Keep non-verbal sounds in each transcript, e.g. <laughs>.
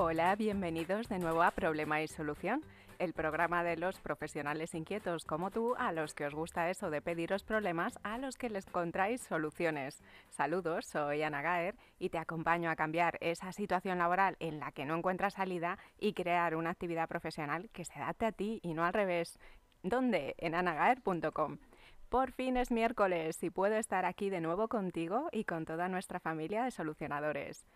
Hola, bienvenidos de nuevo a Problema y Solución, el programa de los profesionales inquietos como tú, a los que os gusta eso de pediros problemas, a los que les encontráis soluciones. Saludos, soy Ana Gaer y te acompaño a cambiar esa situación laboral en la que no encuentras salida y crear una actividad profesional que se adapte a ti y no al revés. ¿Dónde? En anagaer.com. Por fin es miércoles y puedo estar aquí de nuevo contigo y con toda nuestra familia de solucionadores.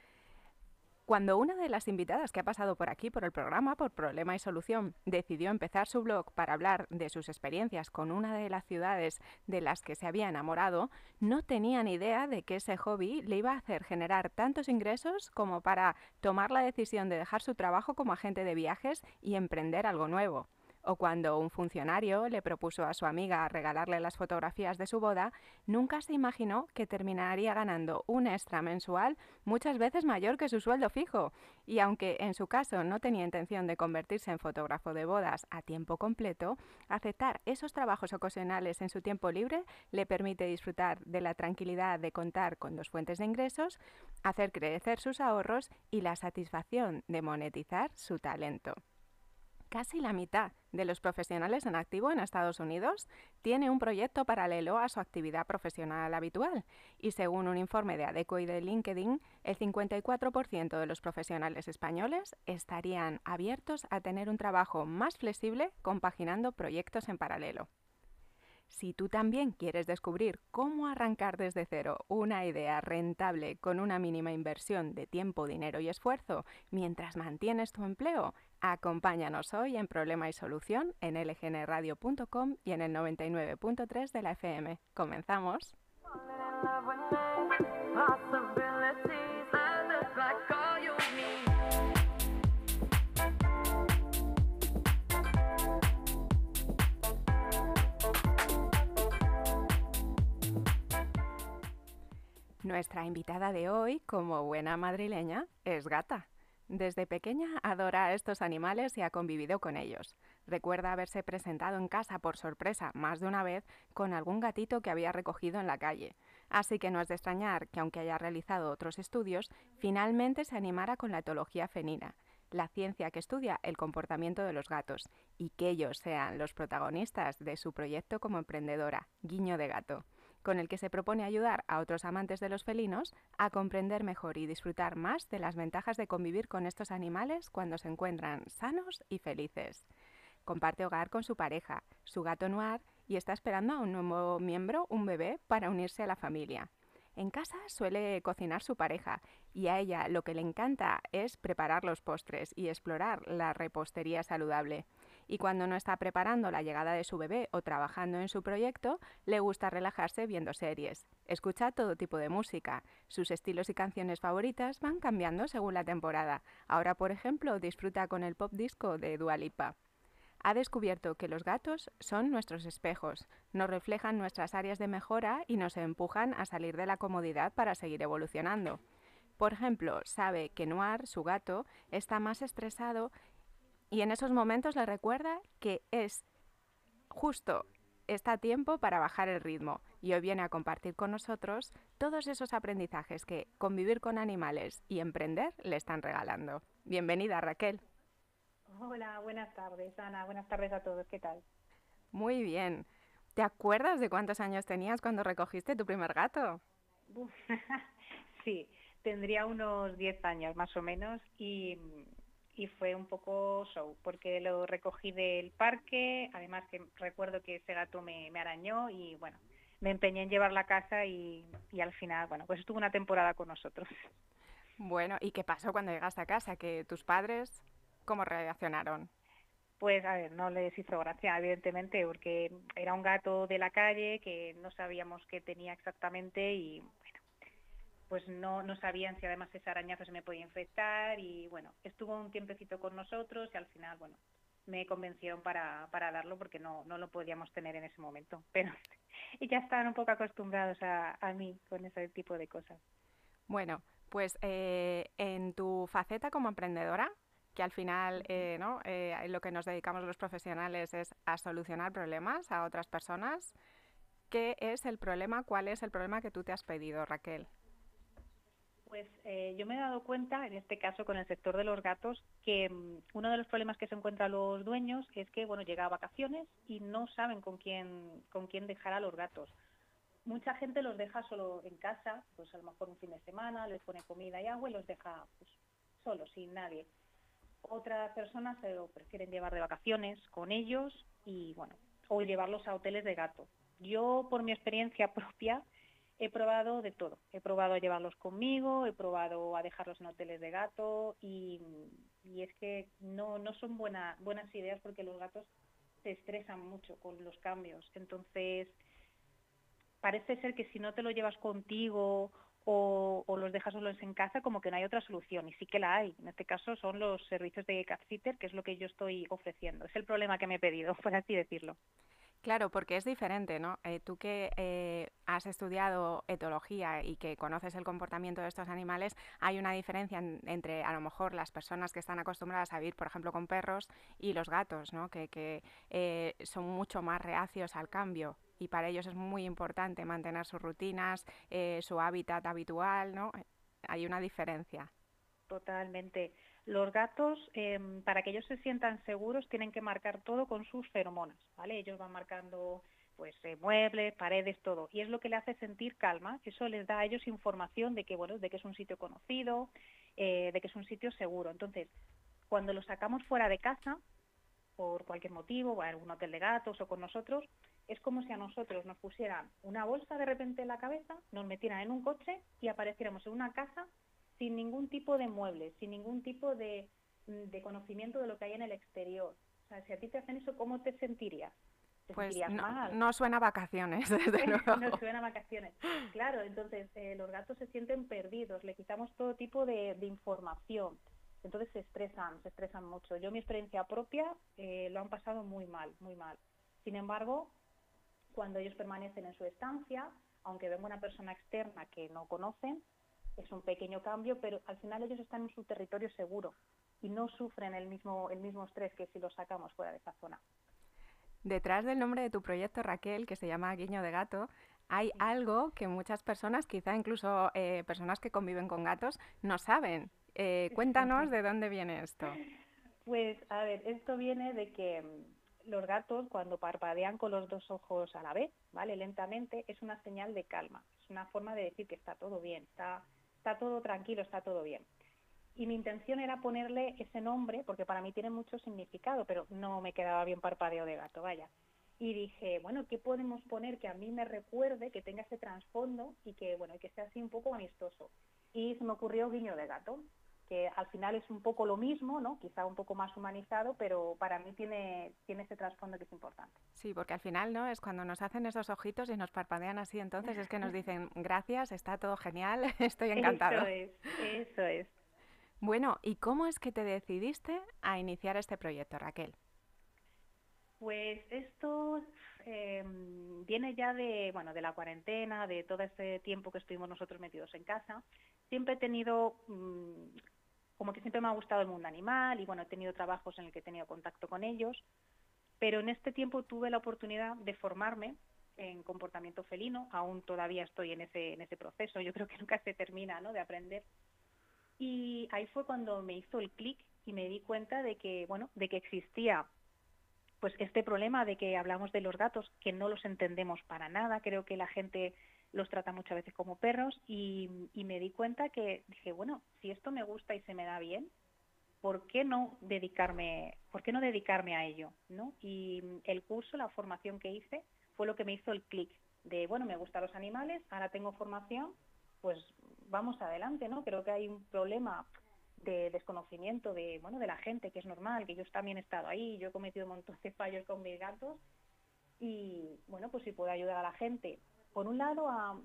Cuando una de las invitadas que ha pasado por aquí por el programa, por Problema y Solución, decidió empezar su blog para hablar de sus experiencias con una de las ciudades de las que se había enamorado, no tenía ni idea de que ese hobby le iba a hacer generar tantos ingresos como para tomar la decisión de dejar su trabajo como agente de viajes y emprender algo nuevo o cuando un funcionario le propuso a su amiga regalarle las fotografías de su boda, nunca se imaginó que terminaría ganando un extra mensual muchas veces mayor que su sueldo fijo. Y aunque en su caso no tenía intención de convertirse en fotógrafo de bodas a tiempo completo, aceptar esos trabajos ocasionales en su tiempo libre le permite disfrutar de la tranquilidad de contar con dos fuentes de ingresos, hacer crecer sus ahorros y la satisfacción de monetizar su talento. Casi la mitad de los profesionales en activo en Estados Unidos tiene un proyecto paralelo a su actividad profesional habitual y según un informe de ADECO y de LinkedIn, el 54% de los profesionales españoles estarían abiertos a tener un trabajo más flexible compaginando proyectos en paralelo. Si tú también quieres descubrir cómo arrancar desde cero una idea rentable con una mínima inversión de tiempo, dinero y esfuerzo mientras mantienes tu empleo, acompáñanos hoy en Problema y Solución en lgnradio.com y en el 99.3 de la FM. Comenzamos. Nuestra invitada de hoy, como buena madrileña, es gata. Desde pequeña adora a estos animales y ha convivido con ellos. Recuerda haberse presentado en casa por sorpresa más de una vez con algún gatito que había recogido en la calle. Así que no es de extrañar que aunque haya realizado otros estudios, finalmente se animara con la etología fenina, la ciencia que estudia el comportamiento de los gatos, y que ellos sean los protagonistas de su proyecto como emprendedora, Guiño de Gato con el que se propone ayudar a otros amantes de los felinos a comprender mejor y disfrutar más de las ventajas de convivir con estos animales cuando se encuentran sanos y felices. Comparte hogar con su pareja, su gato noir, y está esperando a un nuevo miembro, un bebé, para unirse a la familia. En casa suele cocinar su pareja y a ella lo que le encanta es preparar los postres y explorar la repostería saludable y cuando no está preparando la llegada de su bebé o trabajando en su proyecto, le gusta relajarse viendo series. Escucha todo tipo de música. Sus estilos y canciones favoritas van cambiando según la temporada. Ahora, por ejemplo, disfruta con el pop disco de Dua Lipa. Ha descubierto que los gatos son nuestros espejos, nos reflejan nuestras áreas de mejora y nos empujan a salir de la comodidad para seguir evolucionando. Por ejemplo, sabe que Noir, su gato, está más estresado y en esos momentos le recuerda que es justo está tiempo para bajar el ritmo y hoy viene a compartir con nosotros todos esos aprendizajes que convivir con animales y emprender le están regalando. Bienvenida Raquel. Hola, buenas tardes Ana, buenas tardes a todos, ¿qué tal? Muy bien. ¿Te acuerdas de cuántos años tenías cuando recogiste tu primer gato? <laughs> sí, tendría unos 10 años más o menos y y fue un poco show, porque lo recogí del parque, además que recuerdo que ese gato me, arañó y bueno, me empeñé en llevarla a casa y, y, al final, bueno, pues estuvo una temporada con nosotros. Bueno, ¿y qué pasó cuando llegaste a casa? ¿Que tus padres cómo reaccionaron? Pues a ver, no les hizo gracia, evidentemente, porque era un gato de la calle que no sabíamos qué tenía exactamente y bueno, pues no, no sabían si además ese arañazo se me podía infectar y bueno, estuvo un tiempecito con nosotros y al final, bueno, me convencieron para, para darlo porque no, no lo podíamos tener en ese momento. <laughs> Pero y ya estaban un poco acostumbrados a, a mí con ese tipo de cosas. Bueno, pues eh, en tu faceta como emprendedora, que al final eh, ¿no? Eh, lo que nos dedicamos los profesionales es a solucionar problemas a otras personas, ¿qué es el problema? ¿Cuál es el problema que tú te has pedido, Raquel? Pues eh, yo me he dado cuenta, en este caso con el sector de los gatos, que mm, uno de los problemas que se encuentran los dueños es que, bueno, llega a vacaciones y no saben con quién, con quién dejar a los gatos. Mucha gente los deja solo en casa, pues a lo mejor un fin de semana, les pone comida y agua y los deja pues, solos, sin nadie. Otras personas se lo prefieren llevar de vacaciones con ellos y, bueno, o llevarlos a hoteles de gato. Yo, por mi experiencia <laughs> propia, he probado de todo. He probado a llevarlos conmigo, he probado a dejarlos en hoteles de gato y, es que no, no son buenas ideas porque los gatos se estresan mucho con los cambios. Entonces, parece ser que si no te lo llevas contigo o, los dejas solos en casa, como que no hay otra solución. Y sí que la hay. En este caso son los servicios de cat sitter, que es lo que yo estoy ofreciendo. Es el problema que me he pedido, <laughs> por así decirlo. Claro, porque es diferente, ¿no? Eh, tú que eh, has estudiado etología y que conoces el comportamiento de estos animales, hay una diferencia entre a lo mejor las personas que están acostumbradas a vivir, por ejemplo, con perros y los gatos, ¿no? Que, que eh, son mucho más reacios al cambio y para ellos es muy importante mantener sus rutinas, su hábitat habitual, ¿no? Hay una diferencia. Totalmente. Los gatos, em, para que ellos se sientan seguros, tienen que marcar todo con sus feromonas, ¿vale? Ellos van marcando pues eh, muebles, paredes, todo. Y es lo que le hace sentir calma. Eso les da a ellos información de que, bueno, de que es un sitio conocido, eh, de que es un sitio seguro. Entonces, cuando los sacamos fuera de casa, por cualquier motivo, o a algún hotel de gatos o con nosotros, es como si a nosotros nos pusieran una bolsa de repente en la cabeza, nos metieran en un coche y apareciéramos en una casa sin ningún tipo de muebles, sin ningún tipo de, conocimiento de lo que hay en el exterior. O sea, si a ti te hacen eso, ¿cómo te sentirías? ¿Te pues no, mal? no suena a vacaciones, <laughs> desde <laughs> luego. no suena a vacaciones. Claro, entonces eh, los gatos se sienten perdidos, le quitamos todo tipo de, información. Entonces se estresan, se estresan mucho. Yo mi experiencia propia eh, lo han pasado muy mal, muy mal. Sin embargo, cuando ellos permanecen en su estancia, aunque venga una persona externa que no conocen, es un pequeño cambio, pero al final ellos están en su territorio seguro y no sufren el mismo, el mismo estrés que si los sacamos fuera de esa zona. Detrás del nombre de tu proyecto, Raquel, que se llama Guiño de Gato, hay algo que muchas personas, quizá incluso eh, personas que conviven con gatos, no saben. Eh, <laughs> cuéntanos de dónde viene esto. Pues, a ver, esto viene de que mm, los gatos, cuando parpadean con los dos ojos a la vez, ¿vale? Lentamente, es una señal de calma. Es una forma de decir que está todo bien, está está todo tranquilo, está todo bien. Y mi intención era ponerle ese nombre, porque para mí tiene mucho significado, pero no me quedaba bien parpadeo de gato, vaya. Y dije, bueno, ¿qué podemos poner que a mí me recuerde, que tenga ese trasfondo y que, bueno, que sea así un poco amistoso? Y se me ocurrió guiño de gato que al final es un poco lo mismo, ¿no? Quizá un poco más humanizado, pero para mí tiene, tiene ese trasfondo que es importante. Sí, porque al final, ¿no? Es cuando nos hacen esos ojitos y nos parpadean así, entonces es que nos dicen, <laughs> gracias, está todo genial, <laughs> estoy encantado. Eso es, eso es. Bueno, ¿y cómo es que te decidiste a iniciar este proyecto, Raquel? Pues esto em, viene ya de, bueno, de la cuarentena, de todo este tiempo que estuvimos nosotros metidos en casa. Siempre he tenido mm, como que siempre me ha gustado el mundo animal y bueno, he tenido trabajos en el que he tenido contacto con ellos, pero en este tiempo tuve la oportunidad de formarme en comportamiento felino, aún todavía estoy en ese, en ese proceso, yo creo que nunca se termina ¿no? de aprender. Y ahí fue cuando me hizo el clic y me di cuenta de que, bueno, de que existía pues este problema de que hablamos de los gatos, que no los entendemos para nada, creo que la gente los trata muchas veces como perros y, me di cuenta que dije, bueno, si esto me gusta y se me da bien, ¿por qué no dedicarme, por qué no dedicarme a ello? ¿no? Y el curso, la formación que hice, fue lo que me hizo el clic de, bueno, me gustan los animales, ahora tengo formación, pues vamos adelante, ¿no? Creo que hay un problema de desconocimiento de, bueno, de la gente, que es normal, que yo también he estado ahí, yo he cometido un montón de fallos con mis gatos y, bueno, pues si puedo ayudar a la gente por un lado, a,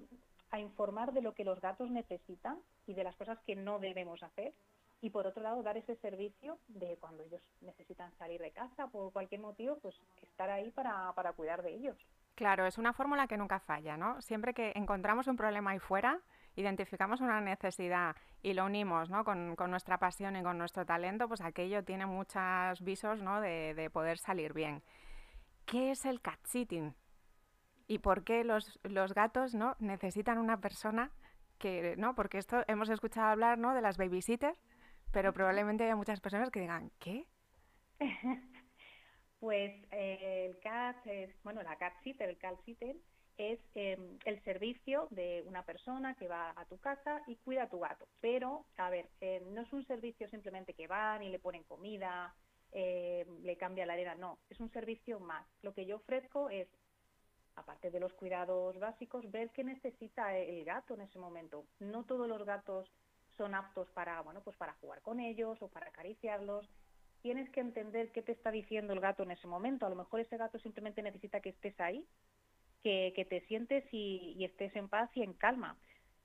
informar de lo que los gatos necesitan y de las cosas que no debemos hacer, y por otro lado dar ese servicio de cuando ellos necesitan salir de casa por cualquier motivo, pues estar ahí para, cuidar de ellos. Claro, es una fórmula que nunca falla, ¿no? Siempre que encontramos un problema ahí fuera, identificamos una necesidad y lo unimos ¿no? con, nuestra pasión y con nuestro talento, pues aquello tiene muchos visos ¿no? de, de poder salir bien. ¿Qué es el cat sitting? Y por qué los, los gatos ¿no? necesitan una persona que, ¿no? Porque esto hemos escuchado hablar, ¿no? De las babysitters, pero probablemente haya muchas personas que digan, ¿qué? <laughs> pues eh, el cat, es, bueno, la cat sitter, el cat sitter, es em, el servicio de una persona que va a tu casa y cuida a tu gato. Pero, a ver, eh, no es un servicio simplemente que van y le ponen comida, eh, le cambia la arena, no, es un servicio más. Lo que yo ofrezco es, aparte de los cuidados básicos, ver qué necesita el gato en ese momento. No todos los gatos son aptos para, bueno, pues para jugar con ellos o para acariciarlos. Tienes que entender qué te está diciendo el gato en ese momento. A lo mejor ese gato simplemente necesita que estés ahí que, te sientes y, estés en paz y en calma.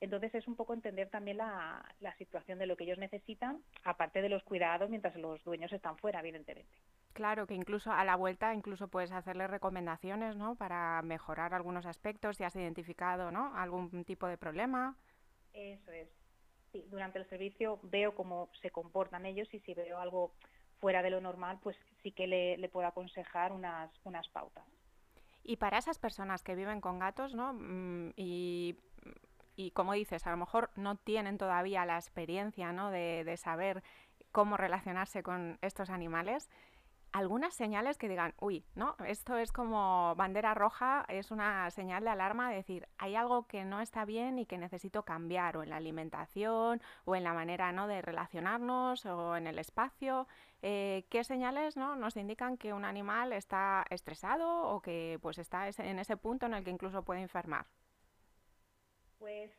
Entonces es un poco entender también la, situación de lo que ellos necesitan, aparte de los cuidados mientras los dueños están fuera, evidentemente. Claro, que incluso a la vuelta incluso puedes hacerle recomendaciones, ¿no? Para mejorar algunos aspectos, si has identificado, ¿no? Algún tipo de problema. Eso es. Sí, durante el servicio veo cómo se comportan ellos y si veo algo fuera de lo normal, pues sí que le, le puedo aconsejar unas, unas pautas. Y para esas personas que viven con gatos, ¿no? Mm, y, como dices, a lo mejor no tienen todavía la experiencia, ¿no? De, de saber cómo relacionarse con estos animales, algunas señales que digan, uy, ¿no? Esto es como bandera roja, es una señal de alarma de decir, hay algo que no está bien y que necesito cambiar, o en la alimentación, o en la manera ¿no? de relacionarnos, o en el espacio. Eh, ¿Qué señales ¿no? nos indican que un animal está estresado o que pues está en ese punto en el que incluso puede enfermar? Pues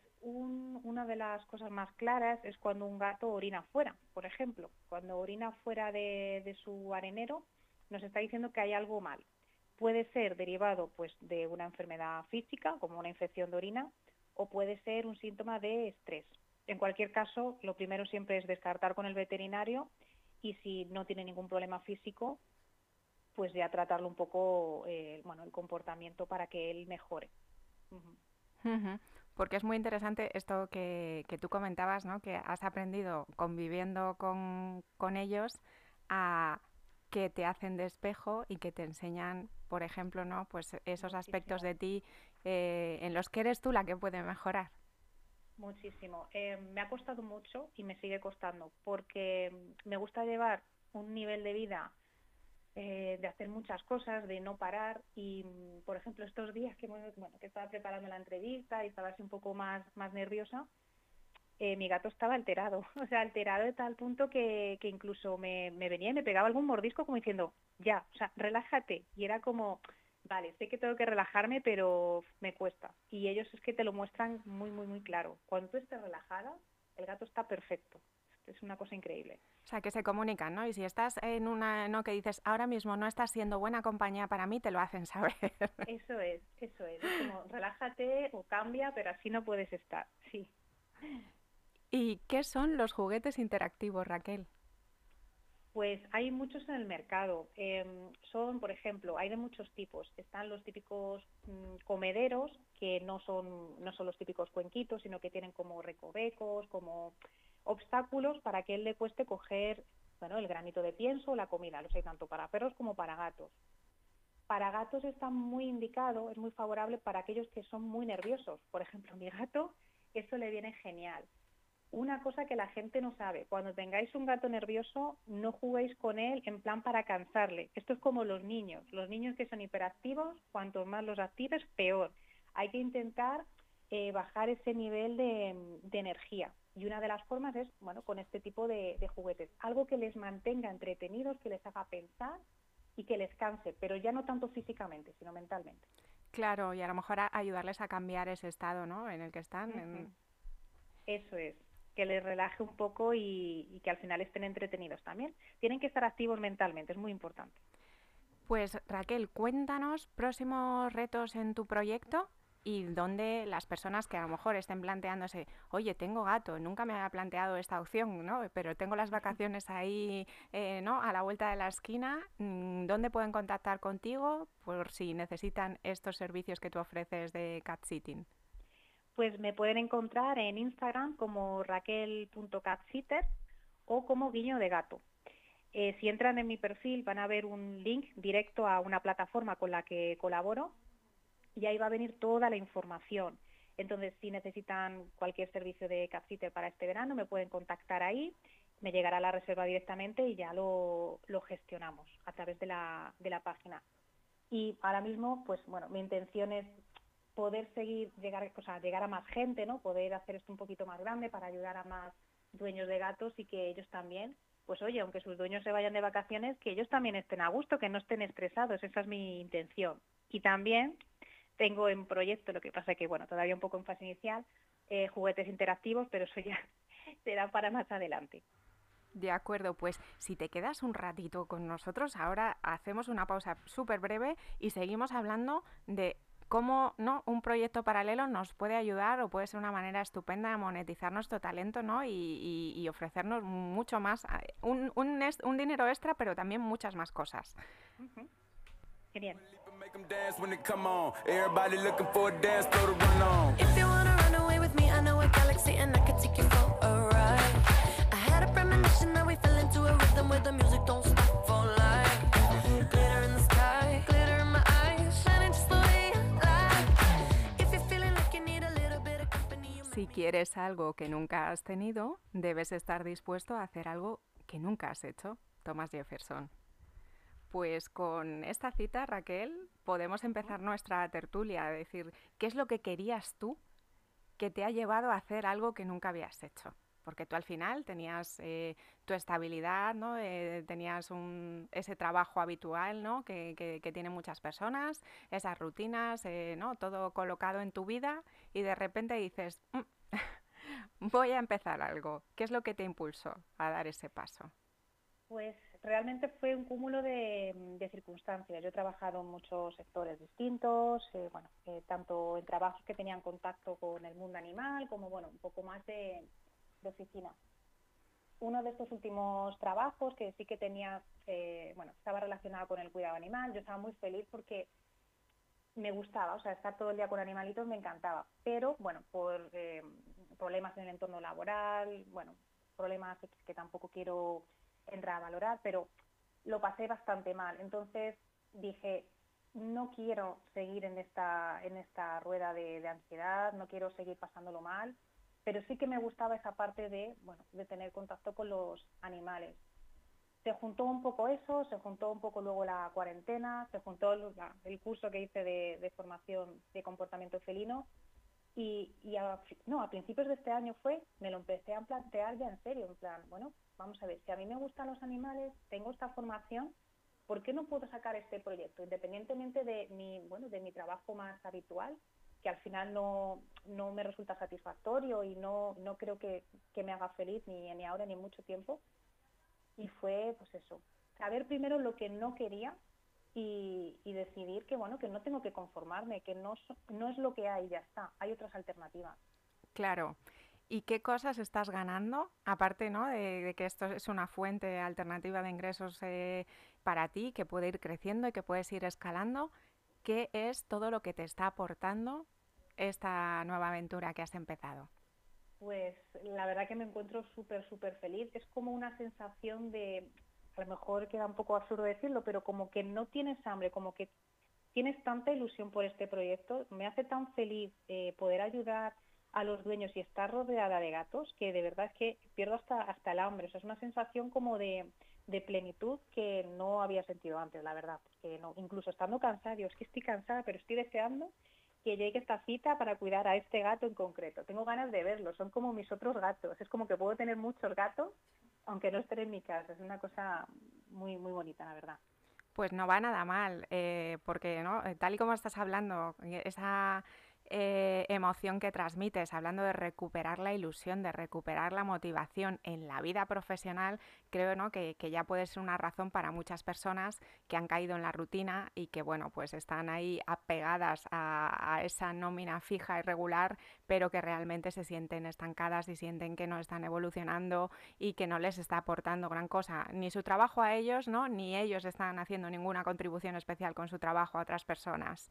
una de las cosas más claras es cuando un gato orina fuera, por ejemplo. Cuando orina fuera de, su arenero, nos está diciendo que hay algo mal. Puede ser derivado pues, de una enfermedad física, como una infección de orina, o puede ser un síntoma de estrés. En cualquier caso, lo primero siempre es descartar con el veterinario y si no tiene ningún problema físico, pues ya tratarlo un poco, eh, bueno, el comportamiento para que él mejore porque es muy interesante esto que, tú comentabas, ¿no? que has aprendido conviviendo con, ellos a que te hacen de espejo y que te enseñan, por ejemplo, ¿no? pues esos aspectos de ti eh, en los que eres tú la que puede mejorar. Muchísimo. Eh, me ha costado mucho y me sigue costando porque me gusta llevar un nivel de vida eh, de hacer muchas cosas, de no parar y, mm, por ejemplo, estos días que, bueno, que estaba preparando la entrevista y estaba así un poco más, más nerviosa, eh, mi gato estaba alterado, <laughs> o sea, alterado de tal punto que, que incluso me, me, venía y me pegaba algún mordisco como diciendo, ya, o sea, relájate. Y era como, vale, sé que tengo que relajarme, pero me cuesta. Y ellos es que te lo muestran muy, muy, muy claro. Cuando tú estés relajada, el gato está perfecto es una cosa increíble. O sea, que se comunican, ¿no? Y si estás en una, ¿no? Que dices, ahora mismo no estás siendo buena compañía para mí, te lo hacen saber. <laughs> Eso es, eso es. Es como, relájate o cambia, pero así no puedes estar, sí. ¿Y qué son los juguetes interactivos, Raquel? Pues hay muchos en el mercado. Em, son, por ejemplo, hay de muchos tipos. Están los típicos mm, comederos, que no son, no son los típicos cuenquitos, sino que tienen como recovecos, como obstáculos para que él le cueste coger bueno, el granito de pienso o la comida. Los hay tanto para perros como para gatos. Para gatos está muy indicado, es muy favorable para aquellos que son muy nerviosos. Por ejemplo, <laughs> mi gato, eso le viene genial. Una cosa que la gente no sabe, cuando tengáis un gato nervioso, no juguéis con él en plan para cansarle. Esto es como los niños. Los niños que son hiperactivos, cuanto más los actives, peor. Hay que intentar eh, bajar ese nivel de, energía. Y una de las formas es, bueno, con este tipo de, juguetes. Algo que les mantenga entretenidos, que les haga pensar y que les canse, pero ya no tanto físicamente, sino mentalmente. Claro, y a lo mejor ayudarles a cambiar ese estado, ¿no? En el que están. Eso es, que les relaje un poco y, y que al final estén entretenidos también. Tienen que estar activos mentalmente, es muy importante. Pues Raquel, cuéntanos próximos retos en tu proyecto y donde las personas que a lo mejor estén planteándose, oye, tengo gato, nunca me había planteado esta opción, ¿no? Pero tengo las vacaciones ahí, eh, ¿no? A la vuelta de la esquina, mm, ¿dónde pueden contactar contigo por si necesitan estos servicios que tú ofreces de cat sitting? Pues me pueden encontrar en Instagram como raquel.catsitter o como guiño de gato. Eh, si entran en mi perfil van a ver un link directo a una plataforma con la que colaboro y ahí va a venir toda la información. Entonces, si necesitan cualquier servicio de capsitter para este verano, me pueden contactar ahí, me llegará la reserva directamente y ya lo, lo gestionamos a través de la, de la página. Y ahora mismo, pues bueno, mi intención es poder seguir, llegar, o sea, llegar a más gente, ¿no? Poder hacer esto un poquito más grande para ayudar a más dueños de gatos y que ellos también, pues oye, aunque sus dueños se vayan de vacaciones, que ellos también estén a gusto, que no estén estresados, esa es mi intención. Y también tengo en proyecto, lo que pasa que, bueno, todavía un poco en fase inicial, eh, juguetes interactivos, pero eso ya <laughs> será para más adelante. De acuerdo, pues si te quedas un ratito con nosotros, ahora hacemos una pausa súper breve y seguimos hablando de cómo ¿no? un proyecto paralelo nos puede ayudar o puede ser una manera estupenda de monetizar nuestro talento ¿no? y, ofrecernos mucho más, eh, un, un, dinero extra, pero también muchas más cosas. Genial. Si quieres algo que nunca has tenido, debes estar dispuesto a hacer algo que nunca has hecho. Thomas Jefferson. Pues con esta cita, Raquel, podemos empezar nuestra tertulia, a decir, ¿qué es lo que querías tú que te ha llevado a hacer algo que nunca habías hecho? Porque tú al final tenías eh, tu estabilidad, ¿no? Eh, tenías un, ese trabajo habitual ¿no? que, que, tienen muchas personas, esas rutinas, eh, ¿no? todo colocado en tu vida y de repente dices, mm, <laughs> voy a empezar algo. ¿Qué es lo que te impulsó a dar ese paso? Pues realmente fue un cúmulo de, circunstancias. Yo he trabajado en muchos sectores distintos, eh, bueno, tanto en trabajos que tenían contacto con el mundo animal como bueno, un poco más de, oficina uno de estos últimos trabajos que sí que tenía, eh, bueno, estaba relacionado con el cuidado animal, yo estaba muy feliz porque me gustaba, o sea, estar todo el día con animalitos me encantaba, pero bueno, por eh, problemas en el entorno laboral, bueno, problemas que tampoco quiero entrar a valorar, pero lo pasé bastante mal. Entonces dije, no quiero seguir en esta, en esta rueda de ansiedad, no quiero seguir pasándolo mal, pero sí que me gustaba esa parte de, bueno, de tener contacto con los animales. Se juntó un poco eso, se juntó un poco luego la cuarentena, se juntó el, curso que hice de, formación de comportamiento felino y, no, a principios de este año fue, me lo empecé a plantear ya en serio, en plan, bueno, vamos a ver, si a mí me gustan los animales, tengo esta formación, ¿por qué no puedo sacar este proyecto? Independientemente de mi, bueno, de mi trabajo más habitual, que al final no, no me resulta satisfactorio y no, no creo que, me haga feliz ni, ni ahora ni mucho tiempo. Y fue, pues eso, saber primero lo que no quería y, y, decidir que, bueno, que no tengo que conformarme, que no, no es lo que hay, ya está, hay otras alternativas. Claro. ¿Y qué cosas estás ganando? Aparte ¿no? de, que esto es una fuente alternativa de ingresos eh, para ti, que puede ir creciendo y que puedes ir escalando, ¿qué es todo lo que te está aportando esta nueva aventura que has empezado? Pues la verdad que me encuentro súper, súper feliz. Es como una sensación de, a lo mejor queda un poco absurdo decirlo, pero como que no tienes hambre, como que tienes tanta ilusión por este proyecto. Me hace tan feliz eh, poder ayudar a los dueños y estar rodeada de gatos que de verdad es que pierdo hasta, hasta el hambre. O sea, es una sensación como de, de plenitud que no había sentido antes, la verdad. Porque no, incluso estando cansada, digo, es que estoy cansada, pero estoy deseando que llegue esta cita para cuidar a este gato en concreto. Tengo ganas de verlo, son como mis otros gatos. Es como que puedo tener muchos gatos, aunque no estén en mi casa. Es una cosa muy, muy bonita, la verdad. Pues no va nada mal, eh, porque ¿no? Eh, tal y como estás hablando, esa eh, emoción que transmites, hablando de recuperar la ilusión, de recuperar la motivación en la vida profesional, creo ¿no? que, ya puede ser una razón para muchas personas que han caído en la rutina y que bueno, pues están ahí apegadas a, esa nómina fija y regular, pero que realmente se sienten estancadas y sienten que no están evolucionando y que no les está aportando gran cosa, ni su trabajo a ellos, ¿no? ni ellos están haciendo ninguna contribución especial con su trabajo a otras personas.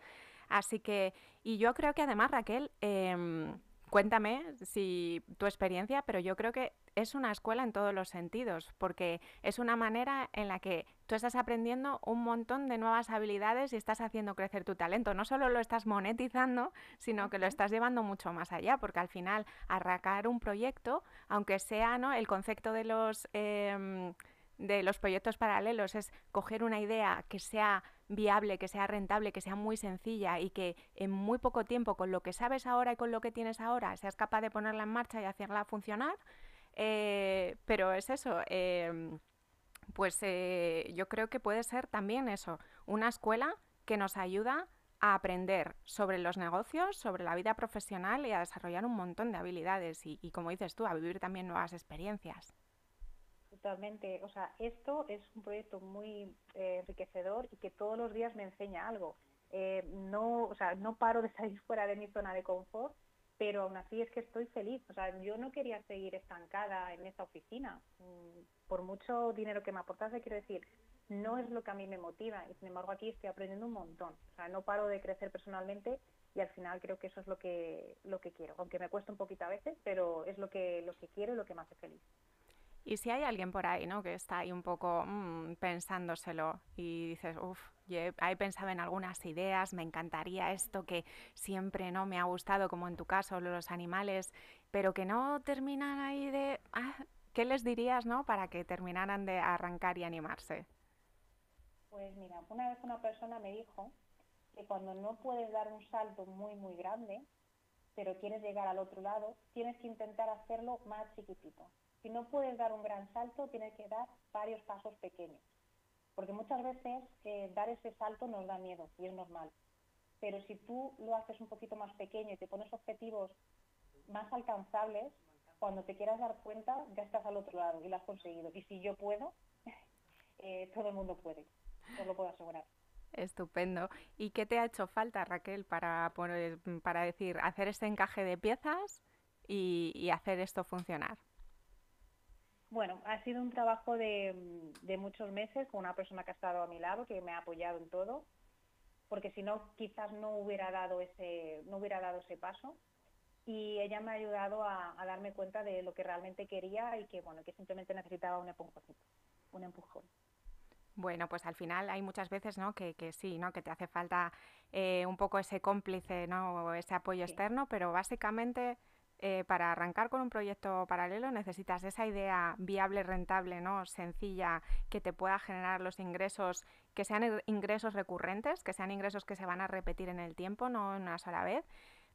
Así que, y yo creo que además, Raquel, em, cuéntame si tu experiencia, pero yo creo que es una escuela en todos los sentidos, porque es una manera en la que tú estás aprendiendo un montón de nuevas habilidades y estás haciendo crecer tu talento. No solo lo estás monetizando, sino que lo estás llevando mucho más allá, porque al final arrancar un proyecto, aunque sea ¿no? el concepto de los... Em, de los proyectos paralelos es coger una idea que sea viable, que sea rentable, que sea muy sencilla y que en muy poco tiempo, con lo que sabes ahora y con lo que tienes ahora, seas capaz de ponerla en marcha y hacerla funcionar. Eh, pero es eso, em, pues eh, yo creo que puede ser también eso, una escuela que nos ayuda a aprender sobre los negocios, sobre la vida profesional y a desarrollar un montón de habilidades y, y como dices tú, a vivir también nuevas experiencias totalmente. O sea, esto es un proyecto muy eh, enriquecedor y que todos los días me enseña algo. Eh, no, o sea, no paro de salir <laughs> fuera de mi zona de confort, pero aún así es que estoy feliz. O sea, yo no quería seguir estancada en esta oficina. Mm, por mucho dinero que me aportase, quiero decir, no es lo que a mí me motiva. Y sin embargo, aquí estoy aprendiendo un montón. O sea, no paro de crecer personalmente y al final creo que eso es lo que lo que quiero. Aunque me cuesta un poquito a veces, pero es lo que lo que quiero y lo que me hace feliz. Y si hay alguien por ahí, ¿no? Que está ahí un poco mm, pensándoselo y dices, uff, he pensado en algunas ideas, me encantaría esto que siempre no me ha gustado, como en tu caso, los animales, pero que no terminan ahí de... Ah, ¿Qué les dirías, no? Para que terminaran de arrancar y animarse. Pues mira, una vez una persona me dijo que cuando no puedes dar un salto muy, muy grande, pero quieres llegar al otro lado, tienes que intentar hacerlo más chiquitito si no puedes dar un gran salto, tienes que dar varios pasos pequeños. Porque muchas veces eh, dar ese salto nos da miedo y es normal. Pero si tú lo haces un poquito más pequeño y te pones objetivos más alcanzables, cuando te quieras dar cuenta ya estás al otro lado y lo has conseguido. Y si yo puedo, <laughs> eh, todo el mundo puede, os lo puedo asegurar. Estupendo. ¿Y qué te ha hecho falta, Raquel, para, para decir, hacer este encaje de piezas y hacer esto funcionar? Bueno, ha sido un trabajo de, muchos meses con una persona que ha estado a mi lado, que me ha apoyado en todo, porque si no, quizás no hubiera dado ese, no hubiera dado ese paso. Y ella me ha ayudado a, darme cuenta de lo que realmente quería y que bueno, que simplemente necesitaba un empujoncito, un empujón. Bueno, pues al final hay muchas veces, ¿no? Que, que sí, ¿no? Que te hace falta eh, un poco ese cómplice, ¿no? ese apoyo externo, pero básicamente eh, para arrancar con un proyecto paralelo necesitas esa idea viable, rentable, ¿no? sencilla, que te pueda generar los ingresos, que sean ingresos recurrentes, que sean ingresos que se van a repetir en el tiempo, no una sola vez.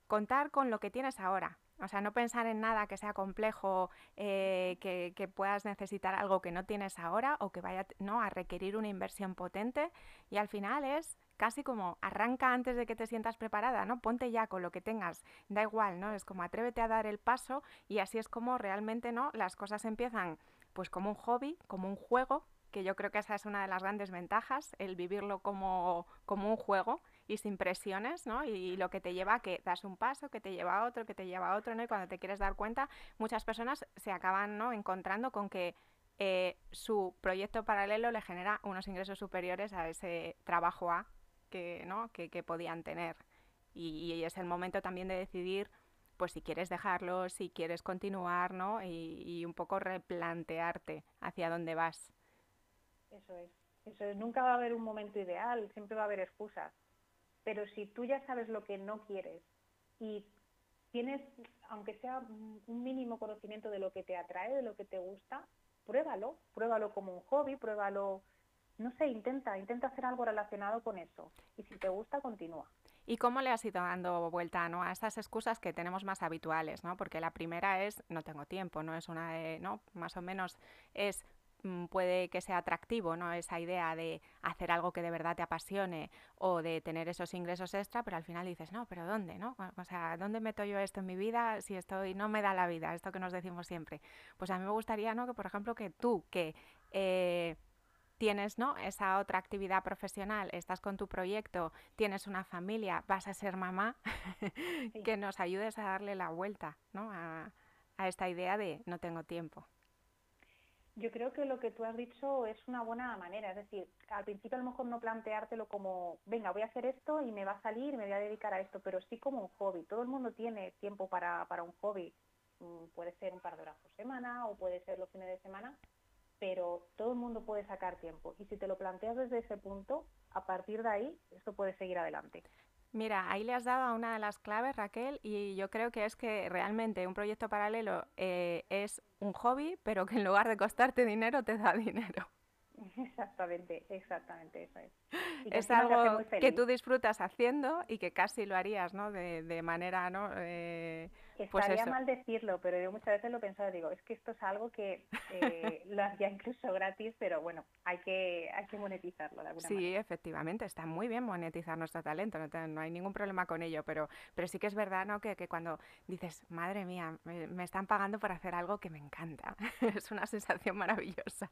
Contar con lo que tienes ahora, o sea, no pensar en nada que sea complejo, eh, que, que, puedas necesitar algo que no tienes ahora o que vaya ¿no? a requerir una inversión potente. Y al final es casi como arranca antes de que te sientas preparada, ¿no? Ponte ya con lo que tengas, da igual, ¿no? Es como atrévete a dar el paso y así es como realmente, ¿no? Las cosas empiezan pues como un hobby, como un juego, que yo creo que esa es una de las grandes ventajas, el vivirlo como, como un juego y sin presiones, ¿no? Y, lo que te lleva a que das un paso, que te lleva a otro, que te lleva a otro, ¿no? Y cuando te quieres dar cuenta, muchas personas se acaban, ¿no? Encontrando con que eh, su proyecto paralelo le genera unos ingresos superiores a ese trabajo A que, ¿no? que, podían tener. Y, es el momento también de decidir pues si quieres dejarlo, si quieres continuar, ¿no? Y, un poco replantearte hacia dónde vas. Eso es. Eso es. Nunca va a haber un momento ideal, siempre va a haber excusas. Pero si tú ya sabes lo que no quieres y tienes, aunque sea un mínimo conocimiento de lo que te atrae, de lo que te gusta, pruébalo, pruébalo como un hobby, pruébalo no sé, intenta, intenta hacer algo relacionado con eso. Y si te gusta, continúa. ¿Y cómo le has ido dando vuelta ¿no? a estas excusas que tenemos más habituales? ¿no? Porque la primera es no tengo tiempo, no es una de, ¿no? Más o menos es mm, puede que sea atractivo, ¿no? Esa idea de hacer algo que de verdad te apasione o de tener esos ingresos extra, pero al final dices, no, pero ¿dónde, no? O sea, ¿dónde meto yo esto en mi vida si estoy, no me da la vida? Esto que nos decimos siempre. Pues a mí me gustaría, ¿no? Que, por ejemplo, que tú, que eh, tienes ¿no? esa otra actividad profesional, estás con tu proyecto, tienes una familia, vas a ser mamá, <laughs> que nos ayudes a darle la vuelta ¿no? a, esta idea de no tengo tiempo. Yo creo que lo que tú has dicho es una buena manera, es decir, al principio a lo mejor no planteártelo como, venga, voy a hacer esto y me va a salir y me voy a dedicar a esto, pero sí como un hobby. Todo el mundo tiene tiempo para, para un hobby, mm, puede ser un par de horas por semana o puede ser los fines de semana, pero todo el mundo puede sacar tiempo. Y si te lo planteas desde ese punto, a partir de ahí, esto puede seguir adelante. Mira, ahí le has dado una de las claves, Raquel, y yo creo que es que realmente un proyecto paralelo eh, es un hobby, pero que en lugar de costarte dinero, te da <laughs> dinero. Exactamente, exactamente, eso es. Es algo que tú disfrutas haciendo y que casi lo harías, ¿no? De, de manera, ¿no? Eh, pues Estaría mal decirlo, pero yo muchas veces lo he pensado, digo, es que esto es algo que eh, <laughs> lo hacía incluso gratis, pero bueno, hay que, hay que monetizarlo de alguna sí, manera. Sí, efectivamente, está muy bien monetizar nuestro talento, no, no, hay ningún problema con ello, pero, pero sí que es verdad, ¿no? Que, que cuando dices, madre mía, me, me están pagando por hacer algo que me encanta, <laughs> es una sensación maravillosa.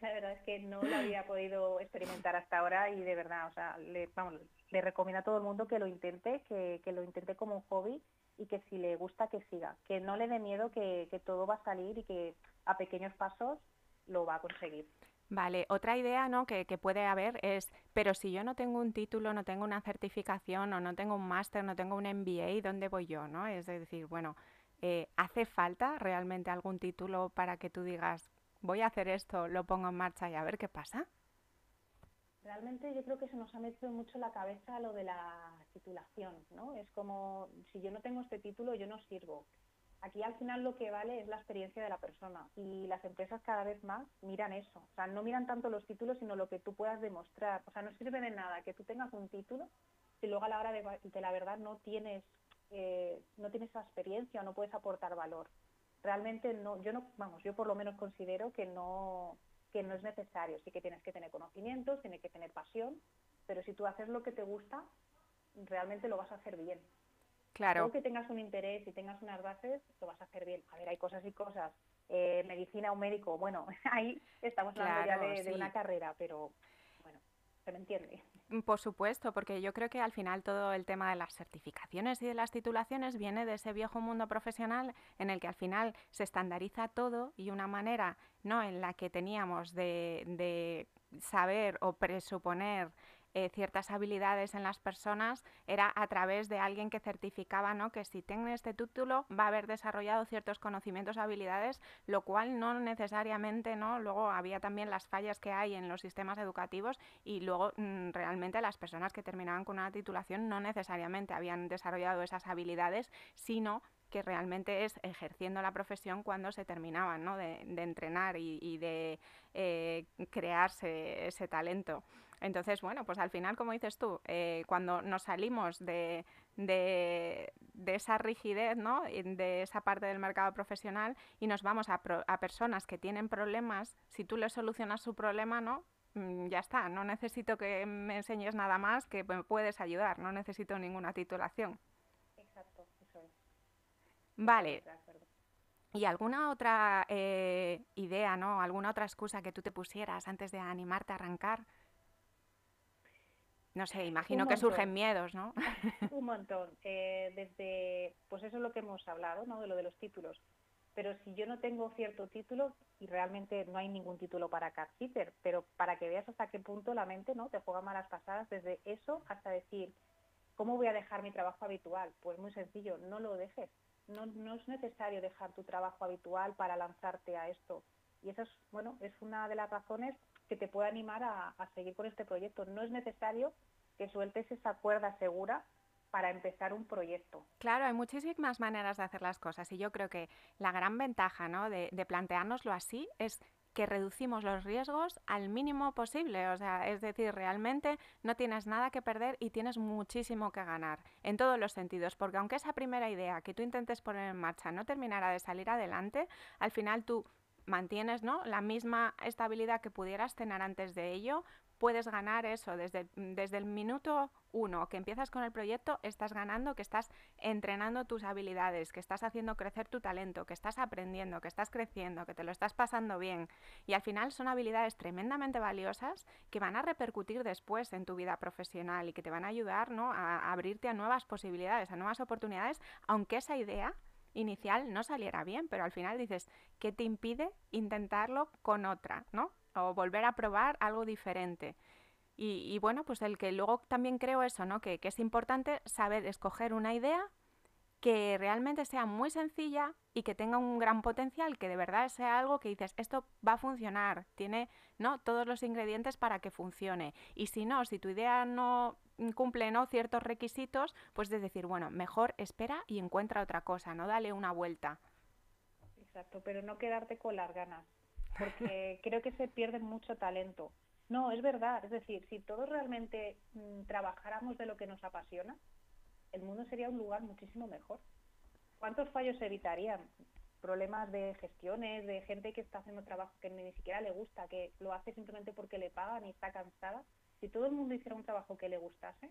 La verdad es que no lo había podido experimentar hasta ahora y de verdad, o sea, le, vamos, le recomiendo a todo el mundo que lo intente, que, que, lo intente como un hobby y que si le gusta que siga, que no le dé miedo que, que todo va a salir y que a pequeños pasos lo va a conseguir. Vale, otra idea ¿no? que, que, puede haber es, pero si yo no tengo un título, no tengo una certificación o no tengo un máster, no tengo un MBA, ¿dónde voy yo? ¿no? Es decir, bueno, eh, ¿hace falta realmente algún título para que tú digas, voy a hacer esto, lo pongo en marcha y a ver qué pasa? Realmente yo creo que se nos ha metido mucho en la cabeza lo de la titulación, ¿no? Es como, si yo no tengo este título, yo no sirvo. Aquí al final lo que vale es la experiencia de la persona y las empresas cada vez más miran eso. O sea, no miran tanto los títulos, sino lo que tú puedas demostrar. O sea, no sirve de nada que tú tengas un título si luego a la hora de, la verdad no tienes, eh, no tienes esa experiencia o no puedes aportar valor realmente no, yo no, vamos, yo por lo menos considero que no, que no es necesario. Sí que tienes que tener conocimientos, tienes que tener pasión, pero si tú haces lo que te gusta, realmente lo vas a hacer bien. Claro. que tengas un interés y tengas unas bases, lo vas a hacer bien. A ver, hay cosas y cosas. Eh, medicina o médico, bueno, <laughs> ahí estamos hablando ya de, de una carrera, pero bueno, se me entiende. Mm, por supuesto, porque yo creo que al final todo el tema de las certificaciones y de las titulaciones viene de ese viejo mundo profesional en el que al final se estandariza todo y una manera ¿no? en la que teníamos de, de saber o presuponer eh, ciertas habilidades en las personas era a través de alguien que certificaba ¿no? que si tiene este título va a haber desarrollado ciertos conocimientos habilidades, lo cual no necesariamente, ¿no? Luego había también las fallas que hay en los sistemas educativos y luego mm, realmente las personas que terminaban con una titulación no necesariamente habían desarrollado esas habilidades, sino que realmente es ejerciendo la profesión cuando se terminaban ¿no? de, entrenar y, y de eh, crearse ese talento. Entonces, bueno, pues al final, como dices tú, eh, cuando nos salimos de, de, de, esa rigidez, ¿no? De esa parte del mercado profesional y nos vamos a, pro, a personas que tienen problemas, si tú les solucionas su problema, ¿no? Mm, ya está, no necesito que me enseñes nada más, que me puedes ayudar, no necesito ninguna titulación. Exacto, eso es. Vale. ¿Y alguna otra eh, idea, no? ¿Alguna otra excusa que tú te pusieras antes de animarte a arrancar? No sé, imagino que surgen miedos, ¿no? <laughs> Un <laughs> montón. Eh, desde, pues eso es lo que hemos hablado, ¿no? De lo de los títulos. Pero si yo no tengo cierto título, y realmente no hay ningún título para CatSeater, pero para que veas hasta qué punto la mente, ¿no? Te juega malas pasadas desde eso hasta decir, ¿cómo voy a dejar mi trabajo habitual? Pues muy sencillo, no lo dejes. No, no es necesario dejar tu trabajo habitual para lanzarte a esto. Y eso es, bueno, es una de las razones que te puede animar a, a seguir con este proyecto. No es necesario que sueltes esa cuerda segura para empezar un proyecto. Claro, hay muchísimas maneras de hacer las cosas y yo creo que la gran ventaja ¿no? de, de planteárnoslo así es que reducimos los riesgos al mínimo posible. O sea, es decir, realmente no tienes nada que perder y tienes muchísimo que ganar en todos los sentidos, porque aunque esa primera idea que tú intentes poner en marcha no terminara de salir adelante, al final tú mantienes ¿no? la misma estabilidad que pudieras tener antes de ello, puedes ganar eso desde, desde el minuto uno que empiezas con el proyecto, estás ganando, que estás entrenando tus habilidades, que estás haciendo crecer tu talento, que estás aprendiendo, que estás creciendo, que te lo estás pasando bien. Y al final son habilidades tremendamente valiosas que van a repercutir después en tu vida profesional y que te van a ayudar ¿no? a, a abrirte a nuevas posibilidades, a nuevas oportunidades, aunque esa idea inicial no saliera bien, pero al final dices, ¿qué te impide intentarlo con otra, ¿no? O volver a probar algo diferente. Y, bueno, pues el que luego también creo eso, ¿no? Que, que es importante saber escoger una idea que realmente sea muy sencilla y que tenga un gran potencial, que de verdad sea algo que dices, esto va a funcionar, tiene ¿no? todos los ingredientes para que funcione. Y si no, si tu idea no cumple ¿no? ciertos requisitos, pues es decir, bueno, mejor espera y encuentra otra cosa, no dale una vuelta. Exacto, pero no quedarte con las ganas, porque creo que se pierde mucho talento. No, es verdad, es decir, si todos realmente mm, trabajáramos de lo que nos apasiona, el mundo sería un lugar muchísimo mejor. ¿Cuántos fallos se evitarían? Problemas de gestiones, de gente que está haciendo trabajo que ni siquiera le gusta, que lo hace simplemente porque le pagan y está cansada. Si todo el mundo hiciera un trabajo que le gustase,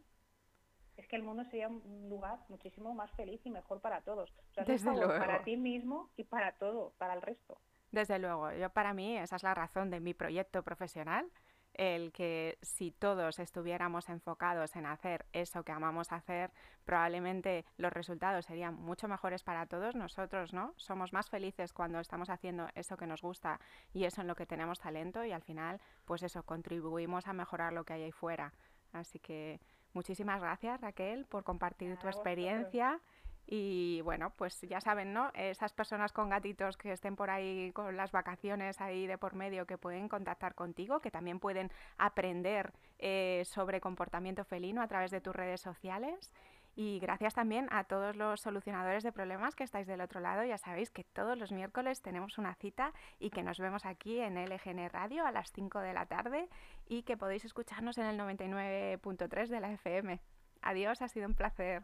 es que el mundo sería un lugar muchísimo más feliz y mejor para todos. Desde luego. Para ti mismo y para todo, para el resto. Desde luego, yo para mí esa es la razón de mi proyecto profesional el que si todos estuviéramos enfocados en hacer eso que amamos hacer, probablemente los resultados serían mucho mejores para todos nosotros, ¿no? Somos más felices cuando estamos haciendo eso que nos gusta y eso en lo que tenemos talento y al final, pues eso, contribuimos a mejorar lo que hay ahí fuera. Así que muchísimas gracias Raquel por compartir tu experiencia. Y bueno, pues ya saben, ¿no? Esas personas con gatitos que estén por ahí con las vacaciones ahí de por medio que pueden contactar contigo, que también pueden aprender eh, sobre comportamiento felino a través de tus redes sociales. Y gracias también a todos los solucionadores de problemas que estáis del otro lado. Ya sabéis que todos los miércoles tenemos una cita y que nos vemos aquí en LGN Radio a las 5 de la tarde y que podéis escucharnos en el 99.3 de la FM. Adiós, ha sido un placer.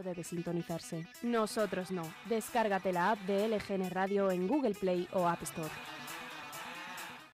Debe sintonizarse. Nosotros no. Descárgate la app de LGN Radio en Google Play o App Store.